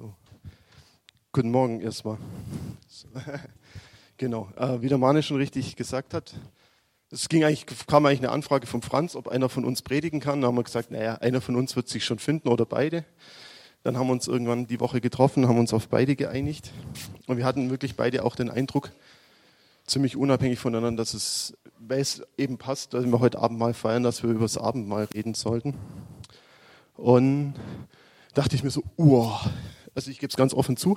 So. Guten Morgen erstmal. Genau, äh, wie der Mane schon richtig gesagt hat, es ging eigentlich, kam eigentlich eine Anfrage von Franz, ob einer von uns predigen kann. Da haben wir gesagt, naja, einer von uns wird sich schon finden oder beide. Dann haben wir uns irgendwann die Woche getroffen, haben uns auf beide geeinigt. Und wir hatten wirklich beide auch den Eindruck, ziemlich unabhängig voneinander, dass es, weil es eben passt, dass wir heute Abend mal feiern, dass wir über das Abendmahl reden sollten. Und dachte ich mir so, uah, also ich gebe es ganz offen zu.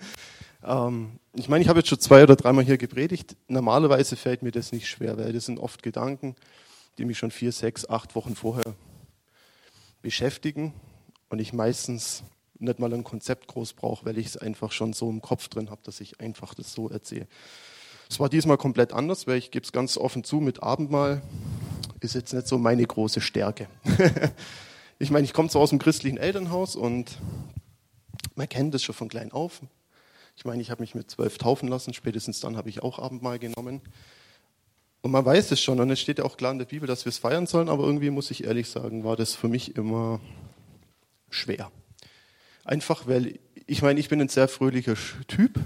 ähm, ich meine, ich habe jetzt schon zwei oder dreimal hier gepredigt. Normalerweise fällt mir das nicht schwer, weil das sind oft Gedanken, die mich schon vier, sechs, acht Wochen vorher beschäftigen und ich meistens nicht mal ein Konzept groß brauche, weil ich es einfach schon so im Kopf drin habe, dass ich einfach das so erzähle. Es war diesmal komplett anders, weil ich gebe es ganz offen zu, mit Abendmahl ist jetzt nicht so meine große Stärke. ich meine, ich komme zwar aus dem christlichen Elternhaus und man kennt das schon von klein auf. Ich meine, ich habe mich mit zwölf taufen lassen, spätestens dann habe ich auch Abendmahl genommen. Und man weiß es schon und es steht ja auch klar in der Bibel, dass wir es feiern sollen, aber irgendwie muss ich ehrlich sagen, war das für mich immer schwer. Einfach weil, ich meine, ich bin ein sehr fröhlicher Typ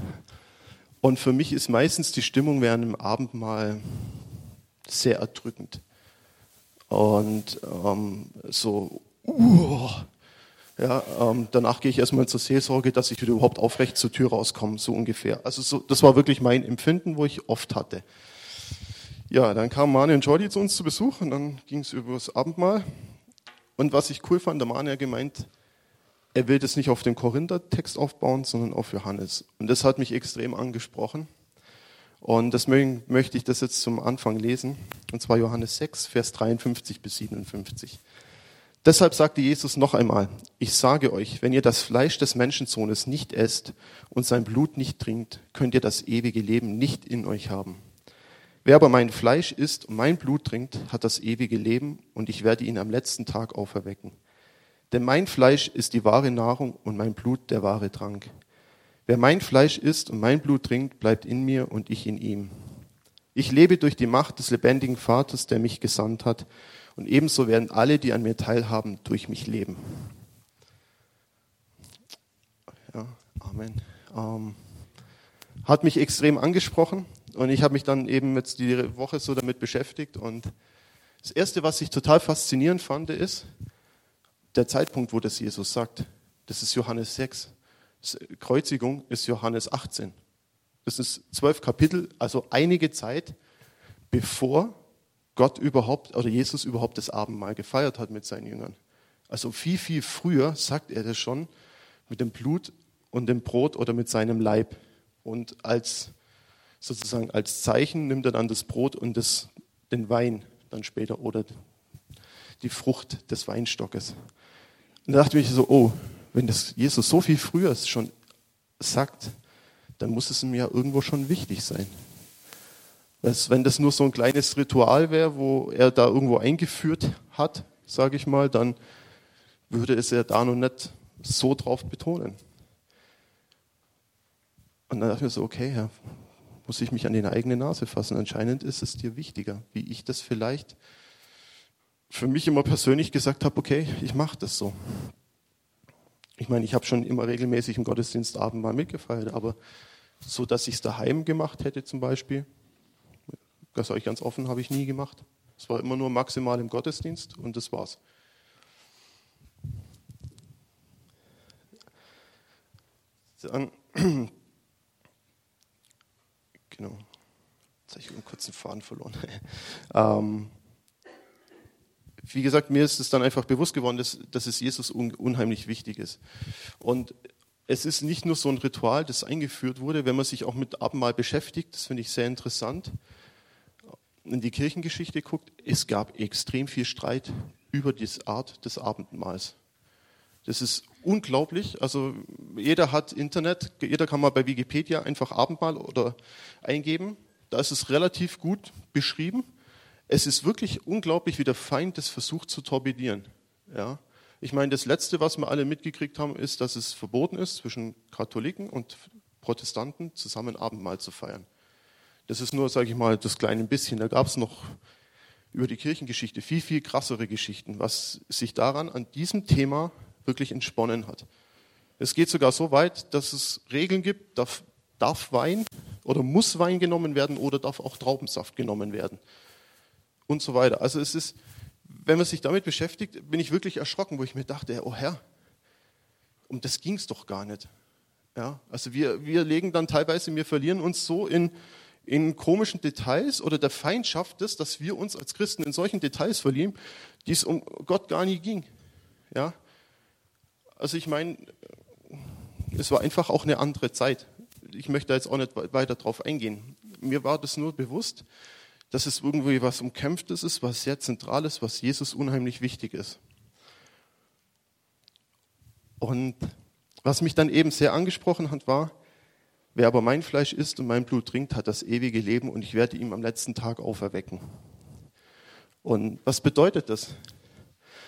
und für mich ist meistens die Stimmung während dem Abendmahl sehr erdrückend. Und ähm, so, uh, ja, ähm, danach gehe ich erstmal zur Seelsorge, dass ich wieder überhaupt aufrecht zur Tür rauskomme, so ungefähr. Also so, das war wirklich mein Empfinden, wo ich oft hatte. Ja, dann kamen Mani und Jordi zu uns zu Besuch und dann ging es über das Abendmahl. Und was ich cool fand, der Mani hat gemeint, er will das nicht auf den Korinther-Text aufbauen, sondern auf Johannes. Und das hat mich extrem angesprochen. Und deswegen möchte ich das jetzt zum Anfang lesen. Und zwar Johannes 6, Vers 53 bis 57. Deshalb sagte Jesus noch einmal, ich sage euch, wenn ihr das Fleisch des Menschensohnes nicht esst und sein Blut nicht trinkt, könnt ihr das ewige Leben nicht in euch haben. Wer aber mein Fleisch isst und mein Blut trinkt, hat das ewige Leben und ich werde ihn am letzten Tag auferwecken. Denn mein Fleisch ist die wahre Nahrung und mein Blut der wahre Trank. Wer mein Fleisch isst und mein Blut trinkt, bleibt in mir und ich in ihm. Ich lebe durch die Macht des lebendigen Vaters, der mich gesandt hat, und ebenso werden alle, die an mir teilhaben, durch mich leben. Ja, Amen. Ähm, hat mich extrem angesprochen und ich habe mich dann eben jetzt die Woche so damit beschäftigt und das erste, was ich total faszinierend fand, ist, der Zeitpunkt, wo das Jesus sagt. Das ist Johannes 6. Kreuzigung ist Johannes 18. Das ist zwölf Kapitel, also einige Zeit, bevor Gott überhaupt oder Jesus überhaupt das Abendmahl gefeiert hat mit seinen Jüngern. Also viel, viel früher sagt er das schon mit dem Blut und dem Brot oder mit seinem Leib. Und als sozusagen als Zeichen nimmt er dann das Brot und das, den Wein dann später oder die Frucht des Weinstockes. Und da dachte ich so, oh, wenn das Jesus so viel früher schon sagt, dann muss es mir ja irgendwo schon wichtig sein. Wenn das nur so ein kleines Ritual wäre, wo er da irgendwo eingeführt hat, sage ich mal, dann würde es ja da noch nicht so drauf betonen. Und dann dachte ich mir so, okay, ja, muss ich mich an die eigene Nase fassen. Anscheinend ist es dir wichtiger, wie ich das vielleicht für mich immer persönlich gesagt habe, okay, ich mache das so. Ich meine, ich habe schon immer regelmäßig im Gottesdienst Abendmahl mitgefeiert, aber so, dass ich es daheim gemacht hätte zum Beispiel, das sage ich ganz offen, habe ich nie gemacht. Es war immer nur maximal im Gottesdienst und das war's. Dann, genau, jetzt habe ich einen kurzen Faden verloren. ähm, wie gesagt, mir ist es dann einfach bewusst geworden, dass, dass es Jesus un, unheimlich wichtig ist. Und es ist nicht nur so ein Ritual, das eingeführt wurde, wenn man sich auch mit Abendmahl beschäftigt, das finde ich sehr interessant, in die Kirchengeschichte guckt, es gab extrem viel Streit über die Art des Abendmahls. Das ist unglaublich. Also jeder hat Internet, jeder kann mal bei Wikipedia einfach Abendmahl oder eingeben. Da ist es relativ gut beschrieben. Es ist wirklich unglaublich, wie der Feind das versucht zu torpedieren. Ja? Ich meine, das Letzte, was wir alle mitgekriegt haben, ist, dass es verboten ist, zwischen Katholiken und Protestanten zusammen Abendmahl zu feiern. Das ist nur, sage ich mal, das kleine bisschen. Da gab es noch über die Kirchengeschichte viel, viel krassere Geschichten, was sich daran an diesem Thema wirklich entsponnen hat. Es geht sogar so weit, dass es Regeln gibt, darf, darf Wein oder muss Wein genommen werden oder darf auch Traubensaft genommen werden und so weiter. Also es ist, wenn man sich damit beschäftigt, bin ich wirklich erschrocken, wo ich mir dachte, oh Herr, um das ging es doch gar nicht. Ja, also wir, wir legen dann teilweise, wir verlieren uns so in, in komischen Details oder der Feindschaft ist, dass wir uns als Christen in solchen Details verlieren, die es um Gott gar nie ging. Ja, also ich meine, es war einfach auch eine andere Zeit. Ich möchte jetzt auch nicht weiter darauf eingehen. Mir war das nur bewusst, dass es irgendwie was Umkämpftes ist, was sehr Zentrales, was Jesus unheimlich wichtig ist. Und was mich dann eben sehr angesprochen hat, war, wer aber mein Fleisch isst und mein Blut trinkt, hat das ewige Leben und ich werde ihm am letzten Tag auferwecken. Und was bedeutet das?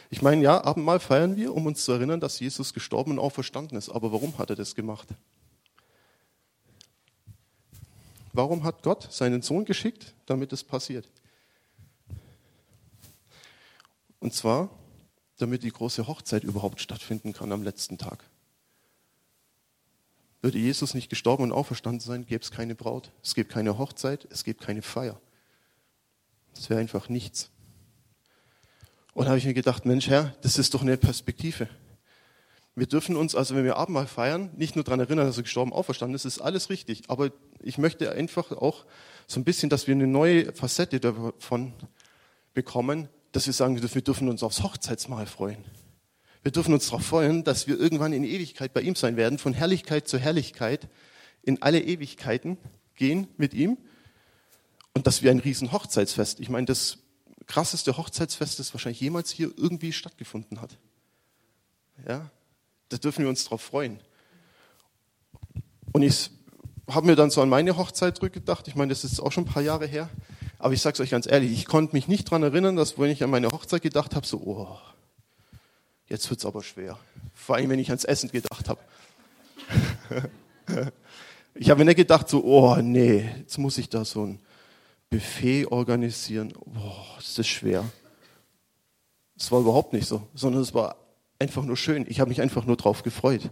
Ich meine, ja, Abendmahl feiern wir, um uns zu erinnern, dass Jesus gestorben und auferstanden ist. Aber warum hat er das gemacht? Warum hat Gott seinen Sohn geschickt, damit es passiert? Und zwar, damit die große Hochzeit überhaupt stattfinden kann am letzten Tag. Würde Jesus nicht gestorben und auferstanden sein, gäbe es keine Braut, es gibt keine Hochzeit, es gibt keine Feier. Es wäre einfach nichts. Und da habe ich mir gedacht, Mensch, Herr, das ist doch eine Perspektive. Wir dürfen uns, also wenn wir Abendmahl feiern, nicht nur daran erinnern, dass er gestorben auferstanden ist, ist alles richtig. Aber ich möchte einfach auch so ein bisschen, dass wir eine neue Facette davon bekommen, dass wir sagen, wir dürfen uns aufs Hochzeitsmahl freuen. Wir dürfen uns darauf freuen, dass wir irgendwann in Ewigkeit bei ihm sein werden, von Herrlichkeit zu Herrlichkeit, in alle Ewigkeiten gehen mit ihm und dass wir ein riesen Hochzeitsfest, ich meine, das krasseste Hochzeitsfest, das wahrscheinlich jemals hier irgendwie stattgefunden hat. Ja, da dürfen wir uns drauf freuen. Und ich habe mir dann so an meine Hochzeit zurückgedacht. Ich meine, das ist auch schon ein paar Jahre her. Aber ich sage es euch ganz ehrlich, ich konnte mich nicht daran erinnern, dass wenn ich an meine Hochzeit gedacht habe, so, oh, jetzt wird es aber schwer. Vor allem, wenn ich ans Essen gedacht habe. ich habe mir nicht gedacht, so, oh nee, jetzt muss ich da so ein Buffet organisieren, boah, das ist schwer. Es war überhaupt nicht so, sondern es war einfach nur schön. Ich habe mich einfach nur drauf gefreut.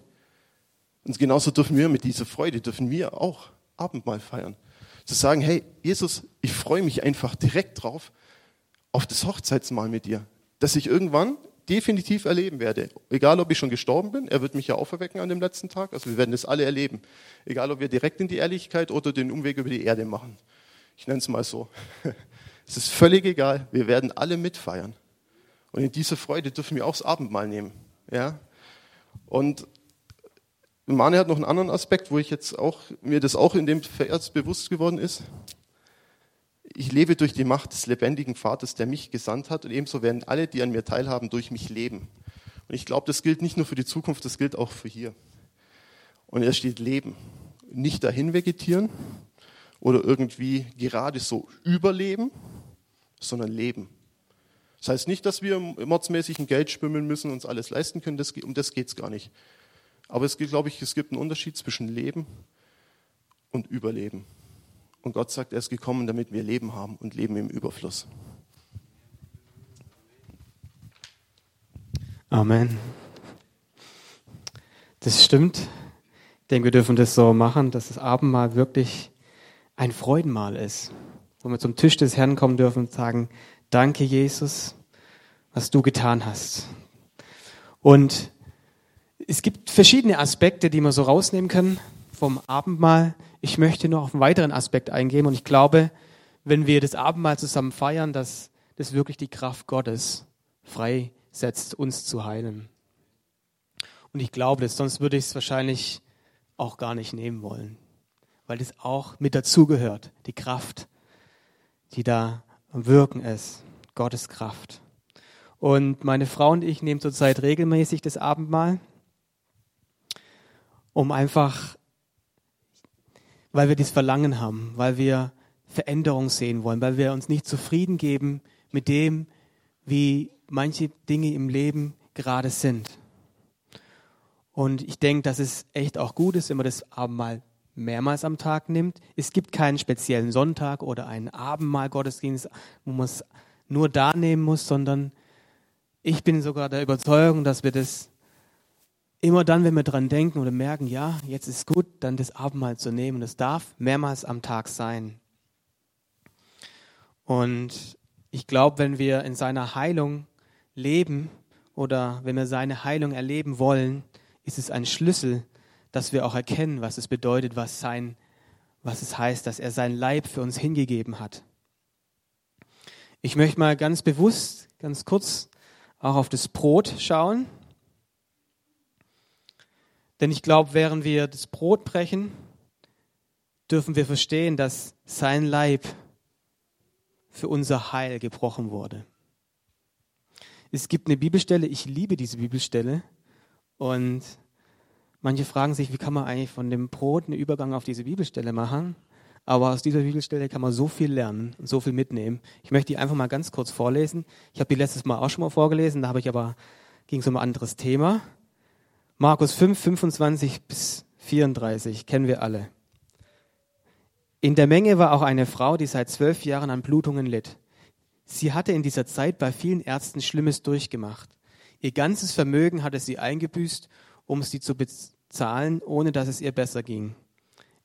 Und genauso dürfen wir mit dieser Freude, dürfen wir auch Abendmahl feiern. Zu sagen, hey, Jesus, ich freue mich einfach direkt drauf, auf das Hochzeitsmahl mit dir, dass ich irgendwann definitiv erleben werde. Egal, ob ich schon gestorben bin, er wird mich ja auferwecken an dem letzten Tag. Also wir werden das alle erleben. Egal, ob wir direkt in die Ehrlichkeit oder den Umweg über die Erde machen. Ich nenne es mal so. Es ist völlig egal. Wir werden alle mitfeiern. Und in dieser Freude dürfen wir auch das Abendmahl nehmen. Ja? Und Mane hat noch einen anderen Aspekt, wo ich jetzt auch, mir das auch in dem Vers bewusst geworden ist. Ich lebe durch die Macht des lebendigen Vaters, der mich gesandt hat, und ebenso werden alle, die an mir teilhaben, durch mich leben. Und ich glaube, das gilt nicht nur für die Zukunft, das gilt auch für hier. Und er steht Leben. Nicht dahin vegetieren, oder irgendwie gerade so überleben, sondern leben. Das heißt nicht, dass wir mordsmäßig ein Geld schwimmen müssen, und uns alles leisten können, das, um das geht es gar nicht. Aber es gibt, glaube ich, es gibt einen Unterschied zwischen Leben und Überleben. Und Gott sagt, er ist gekommen, damit wir Leben haben und Leben im Überfluss. Amen. Das stimmt. Ich denke, wir dürfen das so machen, dass das Abendmahl wirklich ein Freudenmahl ist, wo wir zum Tisch des Herrn kommen dürfen und sagen, danke Jesus, was du getan hast. Und es gibt verschiedene Aspekte, die wir so rausnehmen können vom Abendmahl. Ich möchte noch auf einen weiteren Aspekt eingehen und ich glaube, wenn wir das Abendmahl zusammen feiern, dass das wirklich die Kraft Gottes freisetzt, uns zu heilen. Und ich glaube das, sonst würde ich es wahrscheinlich auch gar nicht nehmen wollen weil das auch mit dazugehört, die Kraft, die da am Wirken ist, Gottes Kraft. Und meine Frau und ich nehmen zurzeit regelmäßig das Abendmahl, um einfach, weil wir dieses Verlangen haben, weil wir Veränderung sehen wollen, weil wir uns nicht zufrieden geben mit dem, wie manche Dinge im Leben gerade sind. Und ich denke, dass es echt auch gut ist, wenn man das Abendmahl mehrmals am Tag nimmt. Es gibt keinen speziellen Sonntag oder einen Abendmahl-Gottesdienst, wo man es nur da nehmen muss, sondern ich bin sogar der Überzeugung, dass wir das immer dann, wenn wir dran denken oder merken, ja, jetzt ist gut, dann das Abendmahl zu nehmen. Das darf mehrmals am Tag sein. Und ich glaube, wenn wir in seiner Heilung leben oder wenn wir seine Heilung erleben wollen, ist es ein Schlüssel, dass wir auch erkennen, was es bedeutet, was sein, was es heißt, dass er sein Leib für uns hingegeben hat. Ich möchte mal ganz bewusst, ganz kurz auch auf das Brot schauen. Denn ich glaube, während wir das Brot brechen, dürfen wir verstehen, dass sein Leib für unser Heil gebrochen wurde. Es gibt eine Bibelstelle, ich liebe diese Bibelstelle und manche fragen sich, wie kann man eigentlich von dem Brot einen Übergang auf diese Bibelstelle machen? Aber aus dieser Bibelstelle kann man so viel lernen und so viel mitnehmen. Ich möchte die einfach mal ganz kurz vorlesen. Ich habe die letztes Mal auch schon mal vorgelesen, da habe ich aber ging es um ein anderes Thema. Markus 5, 25 bis 34 kennen wir alle. In der Menge war auch eine Frau, die seit zwölf Jahren an Blutungen litt. Sie hatte in dieser Zeit bei vielen Ärzten Schlimmes durchgemacht. Ihr ganzes Vermögen hatte sie eingebüßt, um sie zu bezahlen, ohne dass es ihr besser ging.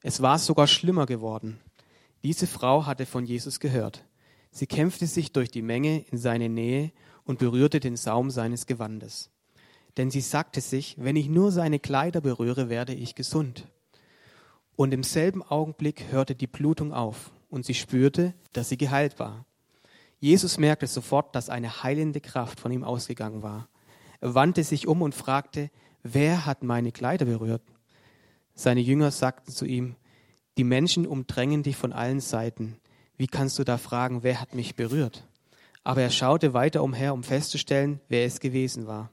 Es war sogar schlimmer geworden. Diese Frau hatte von Jesus gehört. Sie kämpfte sich durch die Menge in seine Nähe und berührte den Saum seines Gewandes. Denn sie sagte sich, wenn ich nur seine Kleider berühre, werde ich gesund. Und im selben Augenblick hörte die Blutung auf und sie spürte, dass sie geheilt war. Jesus merkte sofort, dass eine heilende Kraft von ihm ausgegangen war. Er wandte sich um und fragte, wer hat meine Kleider berührt? Seine Jünger sagten zu ihm, die Menschen umdrängen dich von allen Seiten. Wie kannst du da fragen, wer hat mich berührt? Aber er schaute weiter umher, um festzustellen, wer es gewesen war.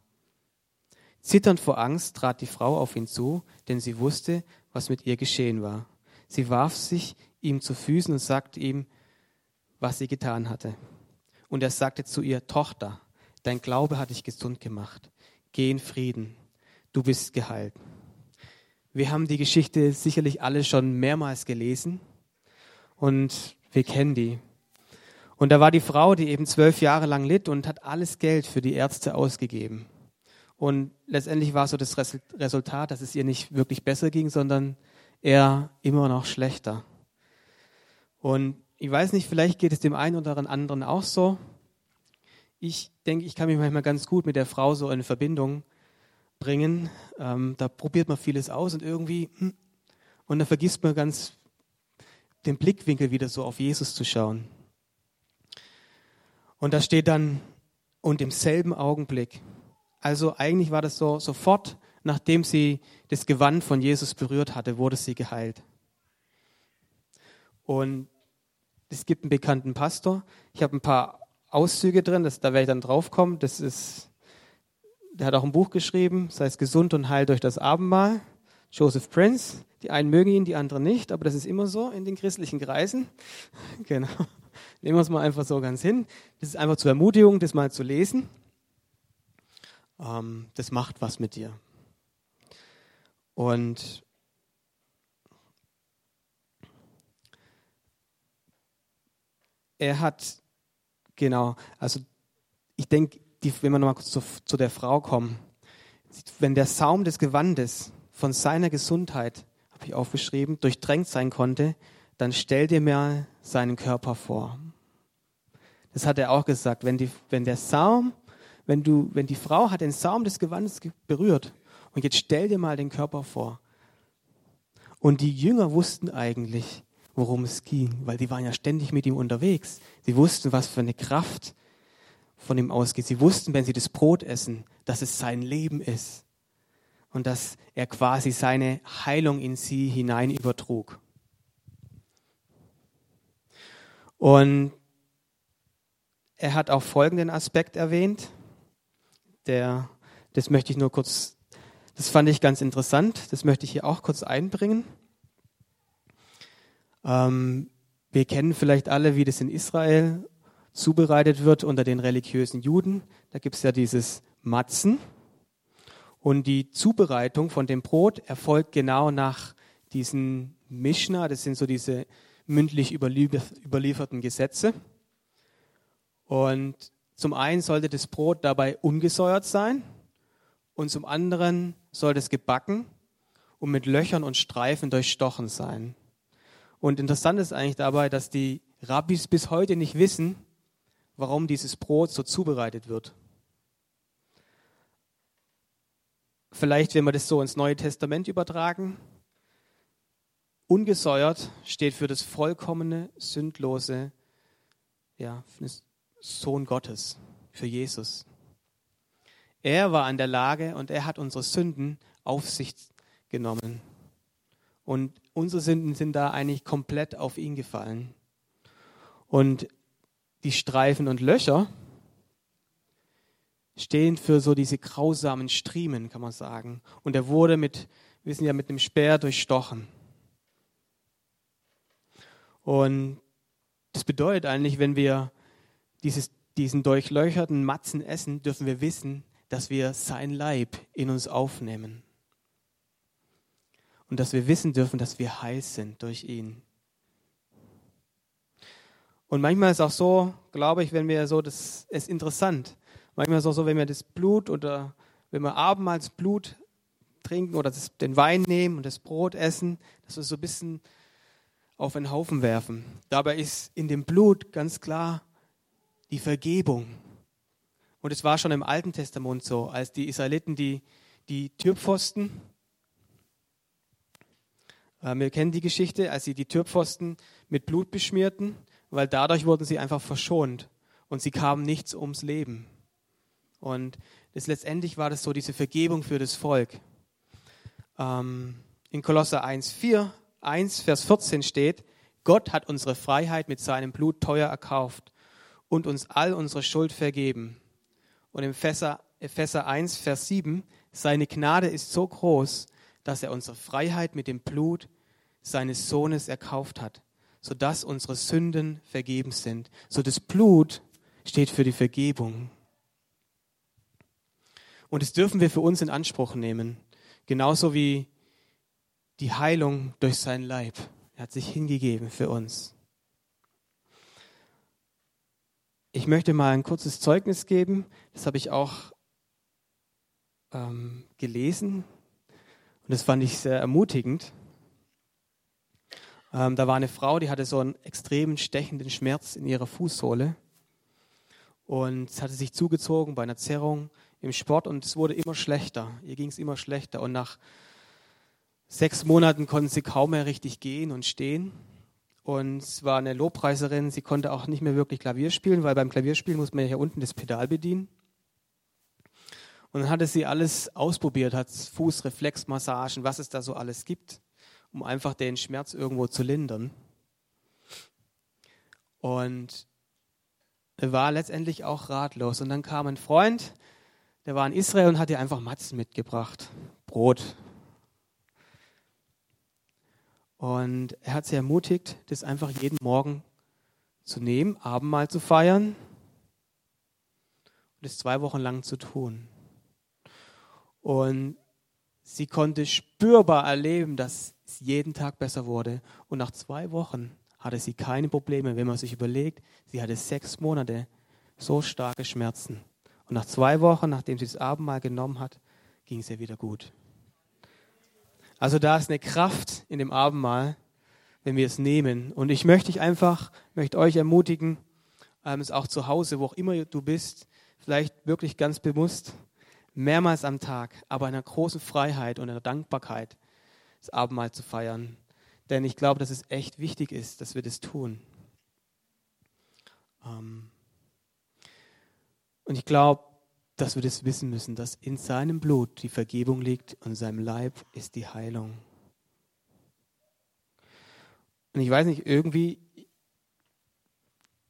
Zitternd vor Angst trat die Frau auf ihn zu, denn sie wusste, was mit ihr geschehen war. Sie warf sich ihm zu Füßen und sagte ihm, was sie getan hatte. Und er sagte zu ihr, Tochter, dein Glaube hat dich gesund gemacht. Geh in Frieden, du bist geheilt. Wir haben die Geschichte sicherlich alle schon mehrmals gelesen und wir kennen die. Und da war die Frau, die eben zwölf Jahre lang litt und hat alles Geld für die Ärzte ausgegeben. Und letztendlich war so das Resultat, dass es ihr nicht wirklich besser ging, sondern eher immer noch schlechter. Und ich weiß nicht, vielleicht geht es dem einen oder anderen auch so. Ich denke, ich kann mich manchmal ganz gut mit der Frau so in Verbindung bringen. Ähm, da probiert man vieles aus und irgendwie, hm, und dann vergisst man ganz den Blickwinkel wieder so auf Jesus zu schauen. Und da steht dann, und im selben Augenblick also eigentlich war das so, sofort, nachdem sie das Gewand von Jesus berührt hatte, wurde sie geheilt. Und es gibt einen bekannten Pastor. Ich habe ein paar Auszüge drin, das, da werde ich dann draufkommen. Das ist, der hat auch ein Buch geschrieben, sei es gesund und heil durch das Abendmahl. Joseph Prince. Die einen mögen ihn, die anderen nicht, aber das ist immer so in den christlichen Kreisen. Genau. Nehmen wir es mal einfach so ganz hin. Das ist einfach zur Ermutigung, das mal zu lesen ähm, das macht was mit dir. Und er hat, genau, also ich denke, wenn wir nochmal kurz zu, zu der Frau kommen, wenn der Saum des Gewandes von seiner Gesundheit, habe ich aufgeschrieben, durchdrängt sein konnte, dann stell dir mal seinen Körper vor. Das hat er auch gesagt. Wenn, die, wenn der Saum wenn du, wenn die Frau hat den Saum des Gewandes berührt und jetzt stell dir mal den Körper vor. Und die Jünger wussten eigentlich, worum es ging, weil die waren ja ständig mit ihm unterwegs. Sie wussten, was für eine Kraft von ihm ausgeht. Sie wussten, wenn sie das Brot essen, dass es sein Leben ist und dass er quasi seine Heilung in sie hinein übertrug. Und er hat auch folgenden Aspekt erwähnt der, das möchte ich nur kurz, das fand ich ganz interessant, das möchte ich hier auch kurz einbringen. Ähm, wir kennen vielleicht alle, wie das in Israel zubereitet wird unter den religiösen Juden. Da gibt es ja dieses Matzen. Und die Zubereitung von dem Brot erfolgt genau nach diesen Mishnah, das sind so diese mündlich überlieferten Gesetze. Und zum einen sollte das Brot dabei ungesäuert sein und zum anderen sollte es gebacken und mit Löchern und Streifen durchstochen sein. Und interessant ist eigentlich dabei, dass die Rabbis bis heute nicht wissen, warum dieses Brot so zubereitet wird. Vielleicht, wenn wir das so ins Neue Testament übertragen, ungesäuert steht für das vollkommene, sündlose ja, Sohn Gottes, für Jesus. Er war an der Lage und er hat unsere Sünden auf sich genommen. Und unsere Sünden sind da eigentlich komplett auf ihn gefallen. Und die Streifen und Löcher stehen für so diese grausamen Striemen, kann man sagen. Und er wurde mit, wir wissen ja, mit einem Speer durchstochen. Und das bedeutet eigentlich, wenn wir dieses, diesen durchlöcherten Matzen essen, dürfen wir wissen, dass wir sein Leib in uns aufnehmen. Und dass wir wissen dürfen, dass wir heil sind durch ihn. Und manchmal ist auch so, glaube ich, wenn wir so, das ist interessant. Manchmal ist auch so, wenn wir das Blut oder wenn wir abends Blut trinken oder das, den Wein nehmen und das Brot essen, dass wir so ein bisschen auf einen Haufen werfen. Dabei ist in dem Blut ganz klar die Vergebung. Und es war schon im Alten Testament so, als die Israeliten die, die Türpfosten, äh, wir kennen die Geschichte, als sie die Türpfosten mit Blut beschmierten weil dadurch wurden sie einfach verschont und sie kamen nichts ums Leben. Und das letztendlich war das so diese Vergebung für das Volk. Ähm, in Kolosser 1, 4, 1, Vers 14 steht, Gott hat unsere Freiheit mit seinem Blut teuer erkauft und uns all unsere Schuld vergeben. Und im Epheser, Epheser 1, Vers 7, seine Gnade ist so groß, dass er unsere Freiheit mit dem Blut seines Sohnes erkauft hat sodass unsere Sünden vergeben sind. So das Blut steht für die Vergebung. Und das dürfen wir für uns in Anspruch nehmen. Genauso wie die Heilung durch sein Leib. Er hat sich hingegeben für uns. Ich möchte mal ein kurzes Zeugnis geben. Das habe ich auch ähm, gelesen. Und das fand ich sehr ermutigend. Ähm, da war eine Frau, die hatte so einen extremen stechenden Schmerz in ihrer Fußsohle. Und hatte sich zugezogen bei einer Zerrung im Sport und es wurde immer schlechter. Ihr ging es immer schlechter. Und nach sechs Monaten konnte sie kaum mehr richtig gehen und stehen. Und war eine Lobpreiserin, sie konnte auch nicht mehr wirklich Klavier spielen, weil beim Klavierspielen muss man ja hier unten das Pedal bedienen. Und dann hatte sie alles ausprobiert, hat Fußreflexmassagen, was es da so alles gibt um einfach den Schmerz irgendwo zu lindern. Und war letztendlich auch ratlos. Und dann kam ein Freund, der war in Israel und hat ihr einfach Matzen mitgebracht, Brot. Und er hat sie ermutigt, das einfach jeden Morgen zu nehmen, Abendmahl zu feiern und es zwei Wochen lang zu tun. Und sie konnte spürbar erleben, dass es jeden Tag besser wurde. Und nach zwei Wochen hatte sie keine Probleme, wenn man sich überlegt, sie hatte sechs Monate so starke Schmerzen. Und nach zwei Wochen, nachdem sie das Abendmahl genommen hat, ging es ihr wieder gut. Also da ist eine Kraft in dem Abendmahl, wenn wir es nehmen. Und ich möchte dich einfach, möchte euch ermutigen, ähm, es auch zu Hause, wo auch immer du bist, vielleicht wirklich ganz bewusst, mehrmals am Tag, aber in einer großen Freiheit und einer Dankbarkeit das Abendmahl zu feiern. Denn ich glaube, dass es echt wichtig ist, dass wir das tun. Ähm, und ich glaube, dass wir das wissen müssen, dass in seinem Blut die Vergebung liegt und in seinem Leib ist die Heilung. Und ich weiß nicht, irgendwie,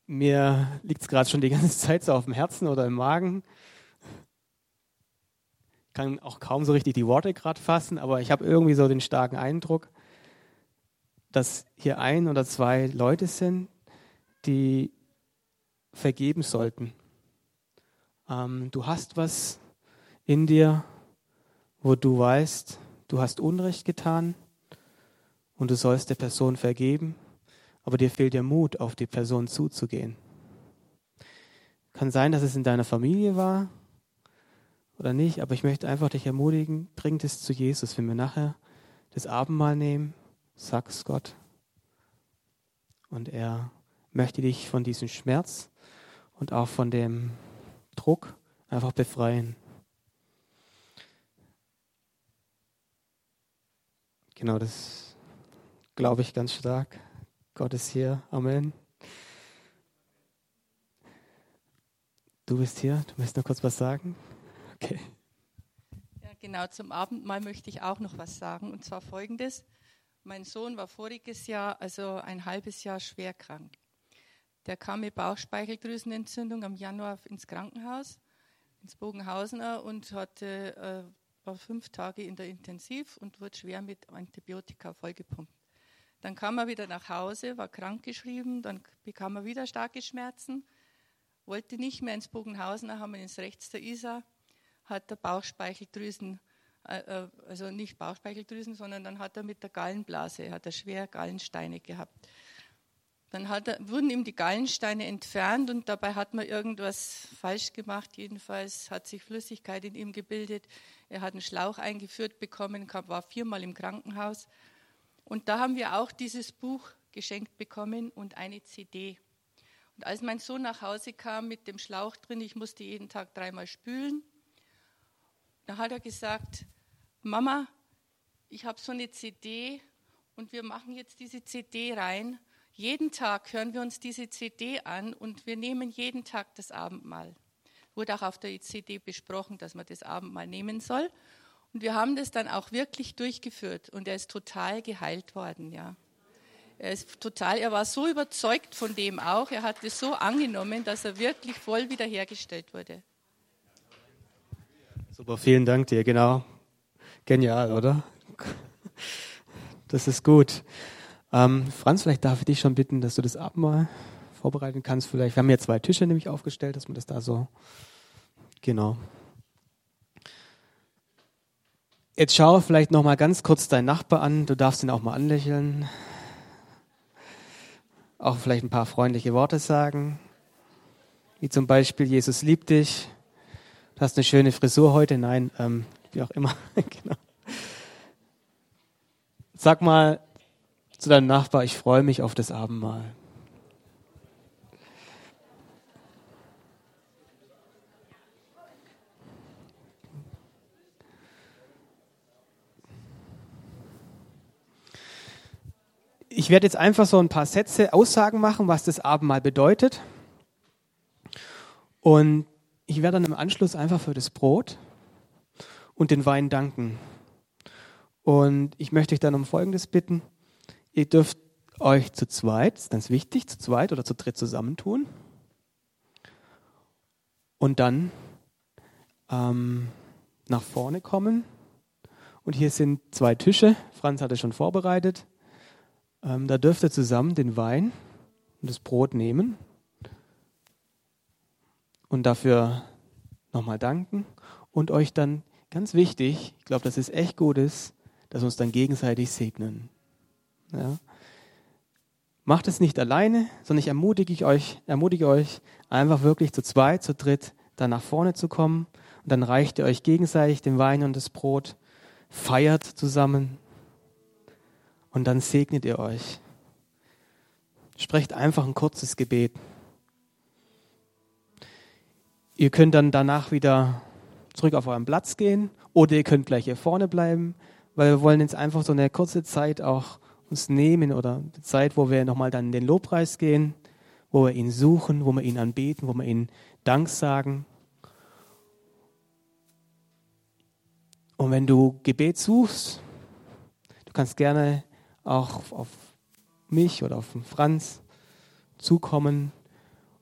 mir liegt es gerade schon die ganze Zeit so auf dem Herzen oder im Magen kann auch kaum so richtig die Worte gerade fassen, aber ich habe irgendwie so den starken Eindruck, dass hier ein oder zwei Leute sind, die vergeben sollten. Ähm, du hast was in dir, wo du weißt, du hast Unrecht getan und du sollst der Person vergeben, aber dir fehlt der Mut, auf die Person zuzugehen. Kann sein, dass es in deiner Familie war oder nicht, aber ich möchte einfach dich ermutigen, bring es zu Jesus. Wenn wir nachher das Abendmahl nehmen, sag's Gott. Und er möchte dich von diesem Schmerz und auch von dem Druck einfach befreien. Genau, das glaube ich ganz stark. Gott ist hier. Amen. Du bist hier. Du möchtest noch kurz was sagen? Okay. Ja, genau. Zum Abendmahl möchte ich auch noch was sagen. Und zwar folgendes. Mein Sohn war voriges Jahr, also ein halbes Jahr, schwer krank. Der kam mit Bauchspeicheldrüsenentzündung am Januar ins Krankenhaus, ins Bogenhausener und hatte, äh, war fünf Tage in der Intensiv und wurde schwer mit Antibiotika vollgepumpt. Dann kam er wieder nach Hause, war krankgeschrieben, dann bekam er wieder starke Schmerzen, wollte nicht mehr ins Bogenhausener, haben wir ins rechts der Isar, hat der Bauchspeicheldrüsen äh, äh, also nicht Bauchspeicheldrüsen, sondern dann hat er mit der Gallenblase, hat er schwer Gallensteine gehabt. Dann er, wurden ihm die Gallensteine entfernt und dabei hat man irgendwas falsch gemacht. Jedenfalls hat sich Flüssigkeit in ihm gebildet. Er hat einen Schlauch eingeführt bekommen, war viermal im Krankenhaus. Und da haben wir auch dieses Buch geschenkt bekommen und eine CD. Und als mein Sohn nach Hause kam mit dem Schlauch drin, ich musste jeden Tag dreimal spülen, da hat er gesagt, Mama, ich habe so eine CD und wir machen jetzt diese CD rein. Jeden Tag hören wir uns diese CD an und wir nehmen jeden Tag das Abendmahl. Wurde auch auf der CD besprochen, dass man das Abendmahl nehmen soll. Und wir haben das dann auch wirklich durchgeführt und er ist total geheilt worden, ja. Er ist total, er war so überzeugt von dem auch, er hat es so angenommen, dass er wirklich voll wiederhergestellt wurde. Super, vielen Dank dir, genau. Genial, oder? Das ist gut. Ähm, Franz, vielleicht darf ich dich schon bitten, dass du das Abendmahl vorbereiten kannst. Vielleicht, wir haben hier zwei Tische nämlich aufgestellt, dass man das da so, genau. Jetzt schau vielleicht noch mal ganz kurz deinen Nachbar an. Du darfst ihn auch mal anlächeln. Auch vielleicht ein paar freundliche Worte sagen. Wie zum Beispiel, Jesus liebt dich. Du hast eine schöne Frisur heute. Nein, ähm, wie auch immer. genau. Sag mal zu deinem Nachbar, ich freue mich auf das Abendmahl. Ich werde jetzt einfach so ein paar Sätze, Aussagen machen, was das Abendmahl bedeutet. Und ich werde dann im Anschluss einfach für das Brot und den Wein danken. Und ich möchte euch dann um Folgendes bitten. Ihr dürft euch zu zweit, das ist ganz wichtig, zu zweit oder zu dritt zusammentun. Und dann ähm, nach vorne kommen. Und hier sind zwei Tische. Franz hat es schon vorbereitet. Ähm, da dürft ihr zusammen den Wein und das Brot nehmen und dafür nochmal danken und euch dann ganz wichtig, ich glaube, dass es echt gut ist, dass wir uns dann gegenseitig segnen. Ja. Macht es nicht alleine, sondern ich ermutige euch, ermutige euch, einfach wirklich zu zweit, zu dritt, dann nach vorne zu kommen. Und dann reicht ihr euch gegenseitig den Wein und das Brot, feiert zusammen und dann segnet ihr euch. Sprecht einfach ein kurzes Gebet. Ihr könnt dann danach wieder zurück auf euren Platz gehen oder ihr könnt gleich hier vorne bleiben, weil wir wollen jetzt einfach so eine kurze Zeit auch uns nehmen oder eine Zeit, wo wir nochmal dann in den Lobpreis gehen, wo wir ihn suchen, wo wir ihn anbeten, wo wir ihn Dank sagen. Und wenn du Gebet suchst, du kannst gerne auch auf mich oder auf Franz zukommen.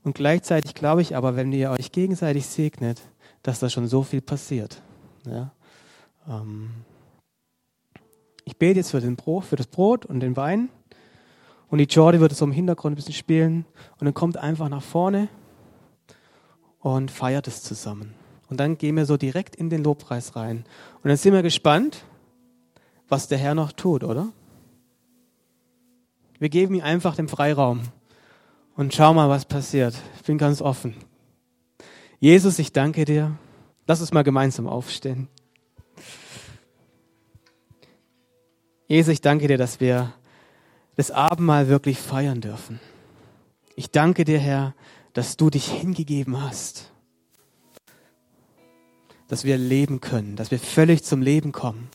Und gleichzeitig glaube ich aber, wenn ihr euch gegenseitig segnet, dass da schon so viel passiert. Ja? Ähm ich bete jetzt für, den Brot, für das Brot und den Wein. Und die Jordi wird so im Hintergrund ein bisschen spielen. Und dann kommt einfach nach vorne und feiert es zusammen. Und dann gehen wir so direkt in den Lobpreis rein. Und dann sind wir gespannt, was der Herr noch tut, oder? Wir geben ihm einfach den Freiraum und schau mal, was passiert. Ich bin ganz offen. Jesus, ich danke dir, Lass uns mal gemeinsam aufstehen. Jesus, ich danke dir, dass wir das Abendmahl wirklich feiern dürfen. Ich danke dir, Herr, dass du dich hingegeben hast, dass wir leben können, dass wir völlig zum Leben kommen.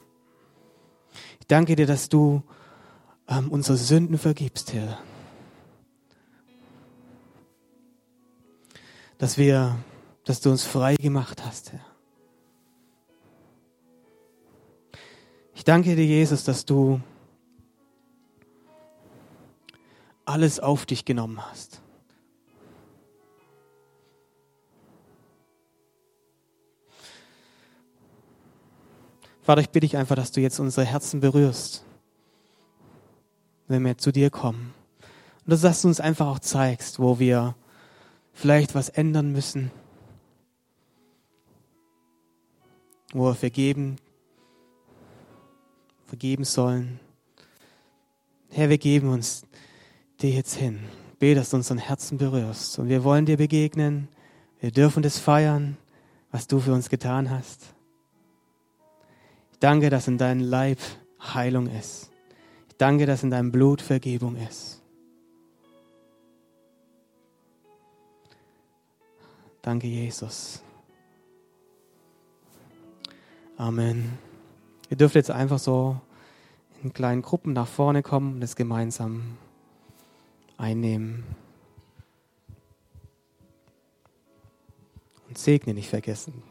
Ich danke dir, dass du ähm, unsere Sünden vergibst, Herr. Dass wir, dass du uns frei gemacht hast, Herr. Ich danke dir, Jesus, dass du alles auf dich genommen hast. Vater, ich bitte dich einfach, dass du jetzt unsere Herzen berührst, wenn wir zu dir kommen. Und dass du uns einfach auch zeigst, wo wir vielleicht was ändern müssen, wo wir vergeben, vergeben sollen. Herr, wir geben uns dir jetzt hin. Bete, dass du unseren Herzen berührst. Und wir wollen dir begegnen. Wir dürfen das feiern, was du für uns getan hast. Ich danke, dass in deinem Leib Heilung ist. Ich danke, dass in deinem Blut Vergebung ist. Danke, Jesus. Amen. Ihr dürft jetzt einfach so in kleinen Gruppen nach vorne kommen und es gemeinsam einnehmen. Und segne nicht vergessen.